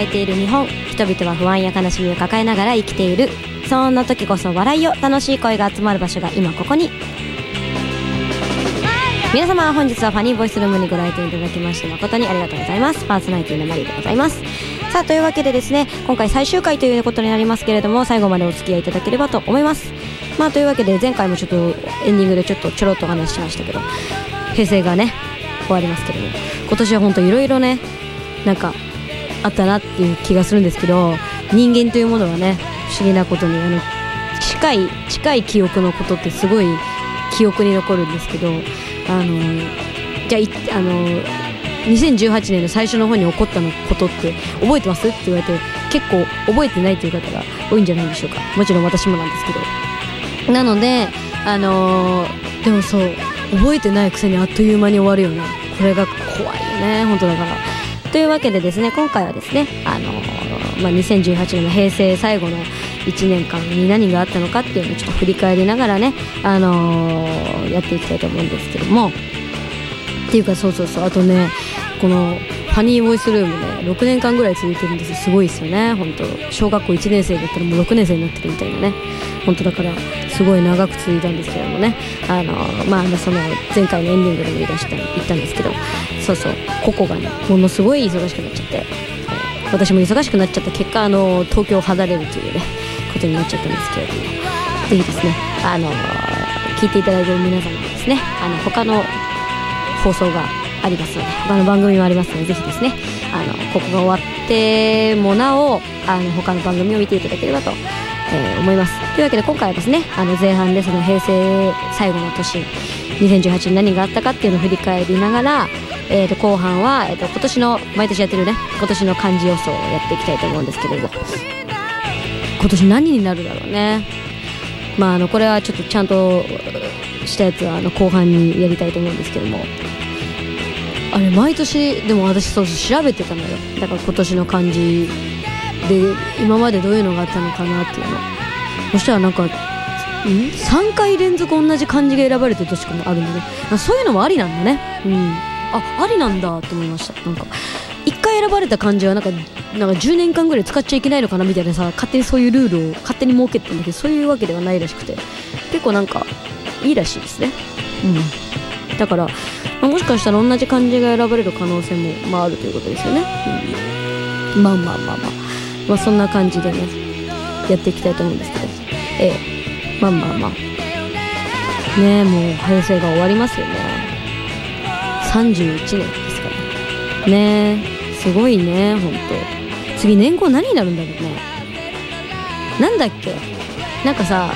抱えている日本人々は不安や悲しみを抱えながら生きている。そんな時こそ笑いを楽しい声が集まる場所が今ここに。皆様本日はファニーボイスルームにご来店いただきまして誠にありがとうございます。パーソナリティのマリーでございます。さあというわけでですね今回最終回ということになりますけれども最後までお付き合いいただければと思います。まあというわけで前回もちょっとエンディングでちょっとちょろっとお話ししましたけど平成がね終わりますけども今年は本当いろいろねなんかあったなっていう気がするんですけど人間というものはね不思議なことにあの近い近い記憶のことってすごい記憶に残るんですけどあのじゃああの2018年の最初の方に起こったのことって覚えてます？って言われて結構覚えてないという方が多いんじゃないでしょうか。もちろん私もなんですけど。なのであの、でもそう覚えてないくせにあっという間に終わるよねこれが怖いよね本当だから。というわけでですね今回はですねあのー、まあ、2018年の平成最後の1年間に何があったのかっていうのをちょっと振り返りながらね、あのー、やっていきたいと思うんですけども。っていうかそうそうそう。あとねこのファニーボイスルームね6年間ぐらい続いてるんですすごいですよね。本当小学校1年生だったらもう6年生になってるみたいなね。本当だからすごい長く続いたんですけどもね。あのまあその前回のエンディングでも言い出した言ったんですけどそうそう個々がねものすごい忙しくなっちゃって、私も忙しくなっちゃった結果あの東京を離れるというねことになっちゃったんですけれどもぜひですねあの聞いていただいている皆様もですねあの他の放送がありますので他の番組もありますのでぜひですねあのここが終わってもなおあの他の番組を見ていただければと、えー、思います。というわけで今回はですねあの前半でその平成最後の年2018年何があったかっていうのを振り返りながら、えー、と後半は、えー、と今年の毎年やってるね今年の漢字予想をやっていきたいと思うんですけれど。今年何になるだろうね。まああのこれはちょっとちゃんとしたやつはあの後半にやりたいと思うんですけども。あれ毎年でも私そう調べてたのよ。だから今年の漢字で今までどういうのがあったのかなっていうの。そしたらなんかん？3回連続同じ漢字が選ばれてる年もあるんだね。そういうのもありなんだね。うん。あありなんだと思いました。なんか1回選ばれた漢字はなんかなんか10年間ぐらい使っちゃいけないのかなみたいなさ勝手にそういうルールを勝手に設けてたんだけどそういうわけではないらしくて。結構なんかいいらしいですね。うん。だから、もしかしたら同じ漢字が選ばれる可能性も、まあ、あるということですよね、うん、まあまあまあまあ、まあ、そんな感じでねやっていきたいと思うんですけど。ええ。まあまあまあ。ねえもう平成が終わりますよね。31年ですから。ねすごいねほんと次年号何になるんだろうね。なんだっけ。なんかさ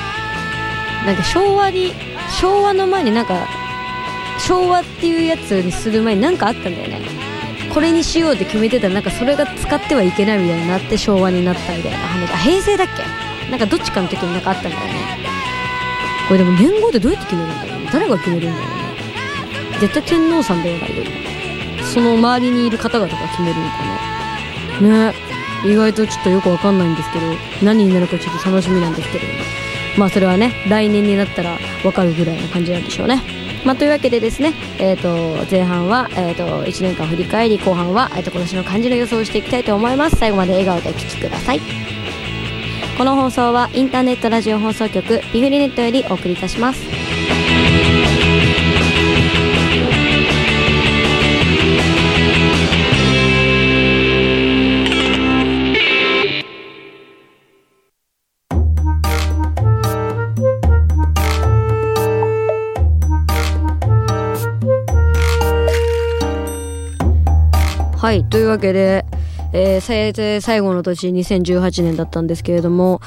なんか昭和に昭和の前になんか昭和っていうやつにする前に何かあったんだよね。これにしようって決めてたらなんかそれが使ってはいけないみたいになって昭和になったみたいな話。あ平成だっけ？なんかどっちかの時になんかあったんだよね。これでも年号ってどうやって決めるんだろうね。誰が決めるんだろうね。絶対天皇さんだよなその周りにいる方々が決めるのかな。ね。意外とちょっとよくわかんないんですけど何になるかちょっと楽しみなんですけど。まあそれはね来年になったらわかるぐらいな感じなんでしょうね。まあ、というわけでですね、えーと、前半は、えーと、1年間振り返り後半は、えーと、と今年の漢字の予想をしていきたいと思います。最後まで笑顔でお聴きください。この放送はインターネットラジオ放送局ビフリネットよりお送りいたします。はいというわけで、えー、最後の年2018年だったんですけれども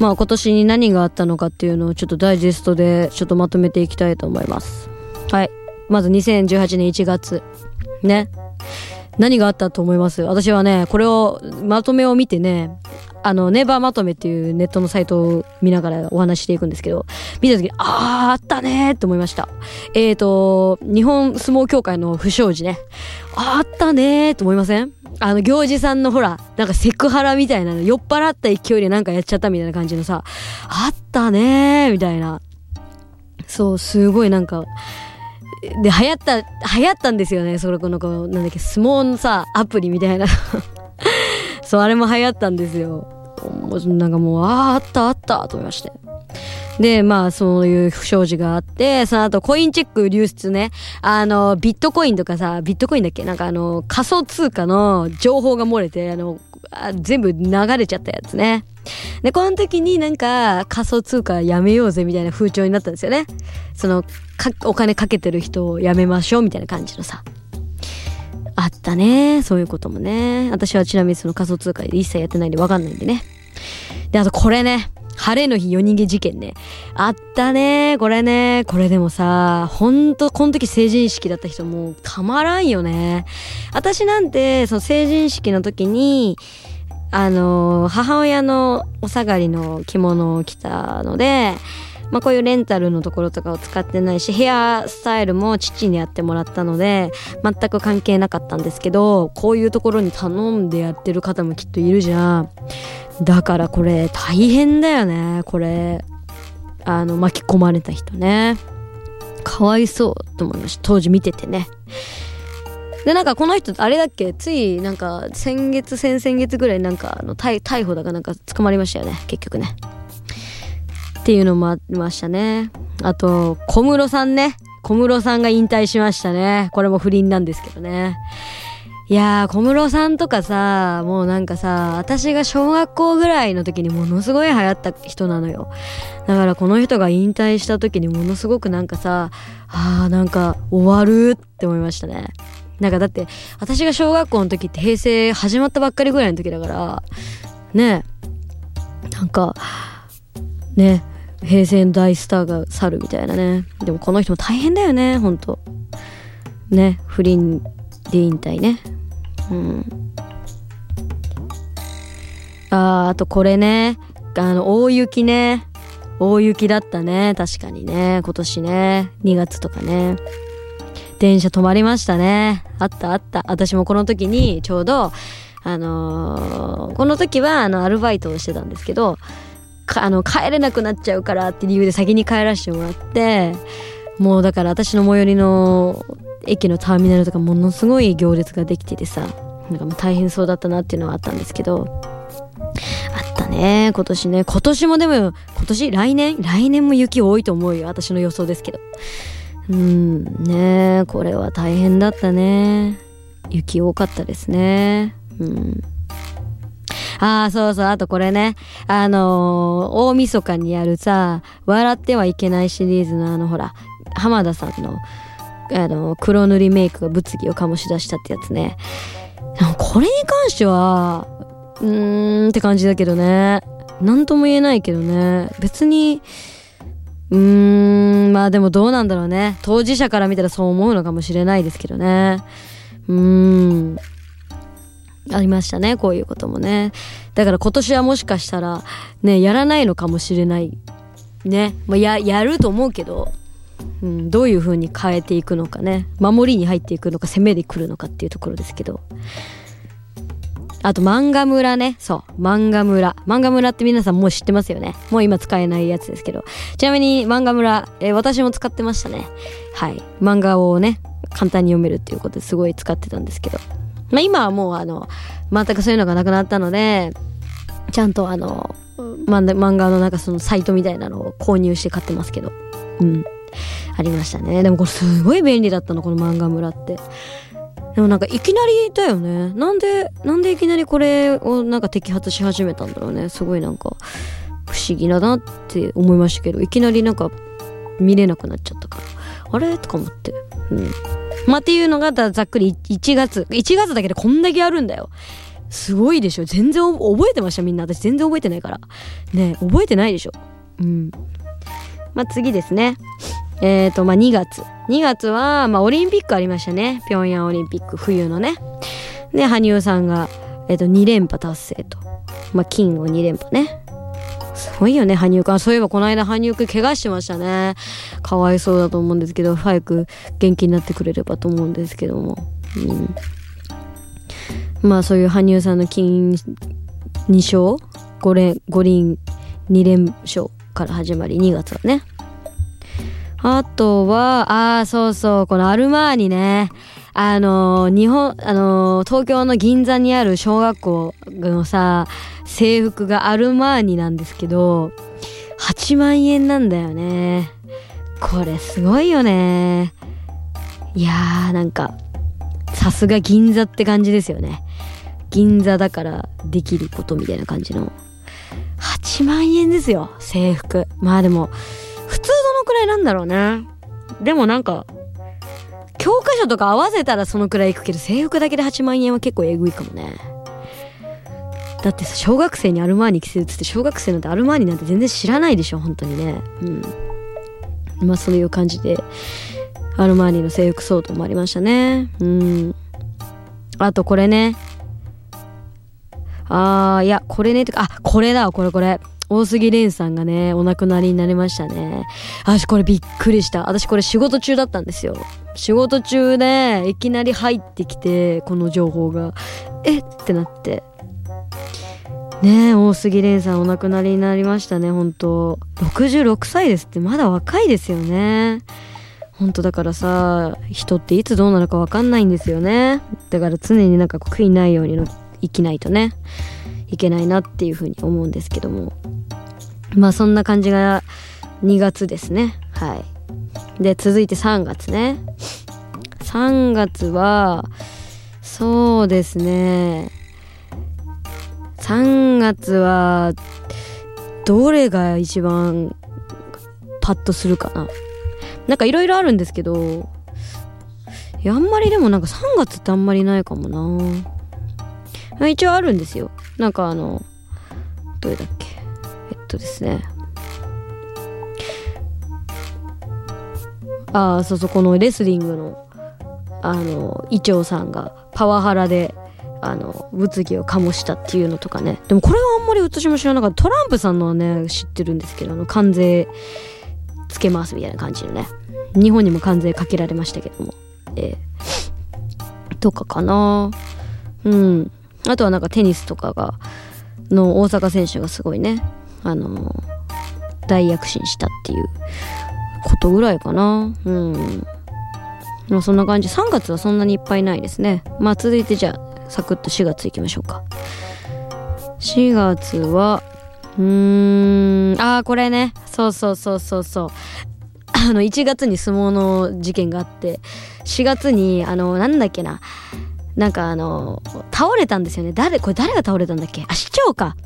まあ今年に何があったのかっていうのをちょっとダイジェストでちょっとまとめていきたいと思います。はいまず2018年1月。ね。何があったと思います？私はねこれをまとめを見てねあの、ネバーまとめっていうネットのサイトを見ながらお話していくんですけど、見た時に、あー、あったねーって思いました。えーと、日本相撲協会の不祥事ね。あったねーって思いません？あの、行司さんのほら、なんかセクハラみたいなの、酔っ払った勢いでなんかやっちゃったみたいな感じのさ、あったねーみたいな。そう、すごいなんか、で、流行った、流行ったんですよね。それこの、なんだっけ、相撲のさ、アプリみたいな そう、あれも流行ったんですよ。なんかもう、ああ、あったあったと思いまして。で、まあ、そういう不祥事があって、その後、コインチェック流出ね。あの、ビットコインとかさ、ビットコインだっけ？なんかあの、仮想通貨の情報が漏れて、あの、あ全部流れちゃったやつね。で、この時になんか仮想通貨やめようぜみたいな風潮になったんですよね。その、お金かけてる人をやめましょうみたいな感じのさ。あったね。そういうこともね。私はちなみにその仮想通貨で一切やってないんでわかんないんでね。で、あとこれね。晴れの日夜逃げ事件ね。あったね。これね。これでもさ、ほんと、この時成人式だった人もうたまらんよね。私なんて、その成人式の時に、あの、母親のお下がりの着物を着たので、まあ、こういうレンタルのところとかを使ってないし、ヘアスタイルも父にやってもらったので、全く関係なかったんですけど、こういうところに頼んでやってる方もきっといるじゃん。だからこれ大変だよね、これ。あの、巻き込まれた人ね。かわいそうと思いました。当時見ててね。で、なんかこの人、あれだっけ？つい、なんか、先月、先々月ぐらいなんか、あの、逮捕だかなんか捕まりましたよね、結局ね。っていうのもありましたね。あと、小室さんね。小室さんが引退しましたね。これも不倫なんですけどね。いやー、小室さんとかさ、もうなんかさ、私が小学校ぐらいの時にものすごい流行った人なのよ。だからこの人が引退した時にものすごくなんかさ、あーなんか終わるって思いましたね。なんかだって、私が小学校の時って平成始まったばっかりぐらいの時だから、ねなんか、ね平成の大スターが去るみたいなね。でもこの人も大変だよね、ほんと。ね、不倫で引退ね。うん。あー、あとこれね。あの、大雪ね。大雪だったね。確かにね。今年ね。2月とかね。電車止まりましたね。あったあった。私もこの時にちょうど、あのー、この時はあのアルバイトをしてたんですけど、あの、帰れなくなっちゃうからって理由で先に帰らせてもらって、もうだから私の最寄りの駅のターミナルとかものすごい行列ができててさ、なんかもう大変そうだったなっていうのはあったんですけど、あったね、今年ね。今年もでも、今年来年？来年も雪多いと思うよ。私の予想ですけど。うんねこれは大変だったね雪多かったですねうんああ、そうそう。あとこれね。あのー、大晦日にやるさ、笑ってはいけないシリーズのあの、ほら、浜田さんの、あの、黒塗りメイクが物議を醸し出したってやつね。これに関しては、うーんって感じだけどね。なんとも言えないけどね。別に、うーん、まあでもどうなんだろうね。当事者から見たらそう思うのかもしれないですけどね。うーん。ありましたね、こういうこともね。だから今年はもしかしたら、ね、やらないのかもしれない。ね。まあ、や、やると思うけど、うん、どういう風に変えていくのかね。守りに入っていくのか、攻めで来るのかっていうところですけど。あと漫画村ね。そう。漫画村。漫画村って皆さんもう知ってますよね。もう今使えないやつですけど。ちなみに漫画村、えー、私も使ってましたね。はい。漫画をね、簡単に読めるっていうことですごい使ってたんですけど。まあ今はもうあの、全くそういうのがなくなったので、ちゃんとあの、漫画のなんかそのサイトみたいなのを購入して買ってますけど。うん。ありましたね。でもこれすごい便利だったの、この漫画村って。でもなんかいきなりだよね。なんで、なんでいきなりこれをなんか摘発し始めたんだろうね。すごいなんか不思議だなって思いましたけど、いきなりなんか見れなくなっちゃったから。あれ？とか思って。うん。まあ、っていうのがざっくり1月。1月だけでこんだけあるんだよ。すごいでしょ。全然覚えてました？みんな。私全然覚えてないから。ね覚えてないでしょ。うん。まあ、次ですね。えっ、ー、と、まあ、2月。2月は、まあ、オリンピックありましたね。平壌オリンピック、冬のね。で、羽生さんが、えっ、ー、と、2連覇達成と。まあ、金を2連覇ね。すごいよね、羽生くん。そういえばこの間羽生くん怪我してましたね。かわいそうだと思うんですけど、早く元気になってくれればと思うんですけども。うん。まあそういう羽生さんの金2勝 ?5 連、5輪2連勝から始まり、2月はね。あとは、ああ、そうそう、このアルマーニね。あの、日本、あの、東京の銀座にある小学校のさ、制服がアルマーニなんですけど、8万円なんだよね。これすごいよね。いやー、なんか、さすが銀座って感じですよね。銀座だからできることみたいな感じの。8万円ですよ、制服。まあでも、普通どのくらいなんだろうね。でもなんか、教科書とか合わせたらそのくらいいくけど、制服だけで8万円は結構えぐいかもね。だってさ、小学生にアルマーニ着せるっつって、小学生なんてアルマーニなんて全然知らないでしょ、本当にね。うん。まあそういう感じで、アルマーニの制服相当もありましたね。うん。あとこれね。あー、いや、これね、とか、あ、これだこれこれ。大杉蓮さんがね、お亡くなりになりましたね。私これびっくりした。私これ仕事中だったんですよ。仕事中で、いきなり入ってきて、この情報が。え？ってなって。ねえ、大杉蓮さんお亡くなりになりましたね、本当66歳ですってまだ若いですよね。本当だからさ、人っていつどうなるかわかんないんですよね。だから常になんか悔いないように生きないとね、いけないなっていうふうに思うんですけども。まあそんな感じが2月ですね。はい。で、続いて3月ね。3月は、そうですね。3月は、どれが一番パッとするかな。なんかいろいろあるんですけど、いや、あんまりでもなんか3月ってあんまりないかもな。一応あるんですよ。なんかあの、どれだっけ。えっとですね。ああ、そうそう、このレスリングの、あの、イチョウさんがパワハラであの、物議を醸したっていうのとかね。でもこれはあんまり私も知らなかった。トランプさんのはね、知ってるんですけど、あの、関税つけますみたいな感じのね。日本にも関税かけられましたけども。えー、とかかなうん。あとはなんかテニスとかが、の大阪選手がすごいね、あの大躍進したっていうことぐらいかな。うん。まそんな感じ。3月はそんなにいっぱいないですね。まあ続いてじゃあサクッと4月いきましょうか。4月は、うーん、ああ、これね。そうそうそうそうそう。あの、1月に相撲の事件があって、4月に、あの、なんだっけな。なんかあの、倒れたんですよね。誰、これ誰が倒れたんだっけ？あ、市長か。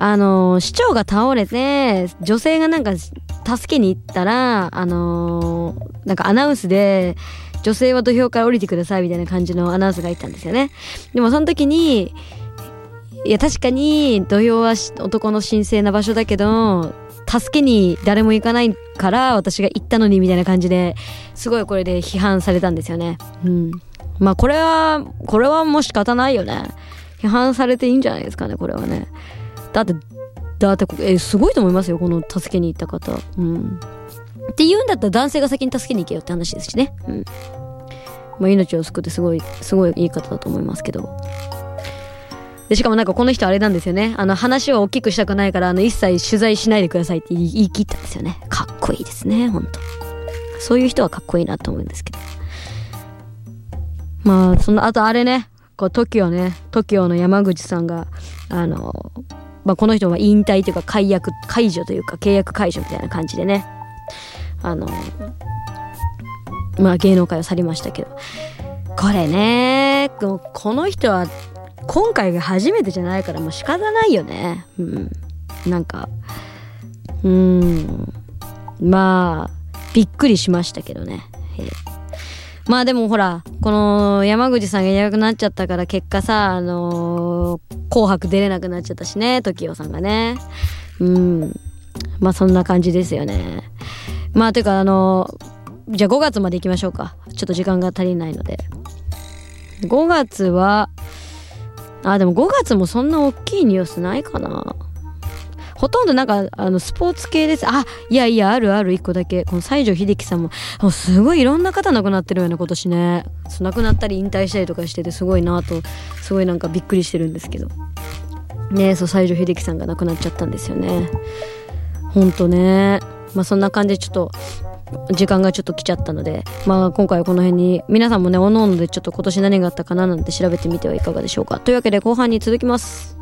あの、市長が倒れて、女性がなんか、助けに行ったら、あのなんかアナウンスで、女性は土俵から降りてくださいみたいな感じのアナウンスが入ったんですよね。でもその時に、いや確かに土俵は男の神聖な場所だけど、助けに誰も行かないから私が行ったのにみたいな感じですごいこれで批判されたんですよね。うん。まあこれは、これはもう仕方ないよね。批判されていいんじゃないですかね、これはね。だって、だって、え、すごいと思いますよ、この助けに行った方。うん。って言うんだったら男性が先に助けに行けよって話ですしね。うん。まあ、命を救ってすごい、すごいいい方だと思いますけど。で、しかもなんかこの人あれなんですよね。あの話を大きくしたくないから、あの一切取材しないでくださいって言い切ったんですよね。かっこいいですね、ほんと。そういう人はかっこいいなと思うんですけど。まあ、その、あとあれね、こう、TOKIO ね、TOKIO の山口さんが、あの、まあ、この人は引退というか解約、解除というか契約解除みたいな感じでね、あの、まあ芸能界を去りましたけど。これね、この人は今回が初めてじゃないからもう仕方ないよね。うん。なんか、うん。まあ、びっくりしましたけどね。まあでもほら、この山口さんがいなくなっちゃったから結果さ、あのー、紅白出れなくなっちゃったしね、時代さんがね。うん。まあそんな感じですよね。まあ、というか、あの、じゃあ5月まで行きましょうか。ちょっと時間が足りないので。5月は、あ、でも5月もそんな大きいニュースないかな。ほとんどなんか、あの、スポーツ系です。あ、いやいや、あるある、一個だけ。この西城秀樹さんも、もうすごいいろんな方亡くなってるよね、今年ね。亡くなったり引退したりとかしてて、すごいなと、すごいなんかびっくりしてるんですけど。ねそう、西城秀樹さんが亡くなっちゃったんですよね。ほんとね。まあそんな感じでちょっと時間がちょっと来ちゃったので、まあ今回はこの辺に、皆さんもね、おのおのでちょっと今年何があったかななんて調べてみてはいかがでしょうか。というわけで後半に続きます。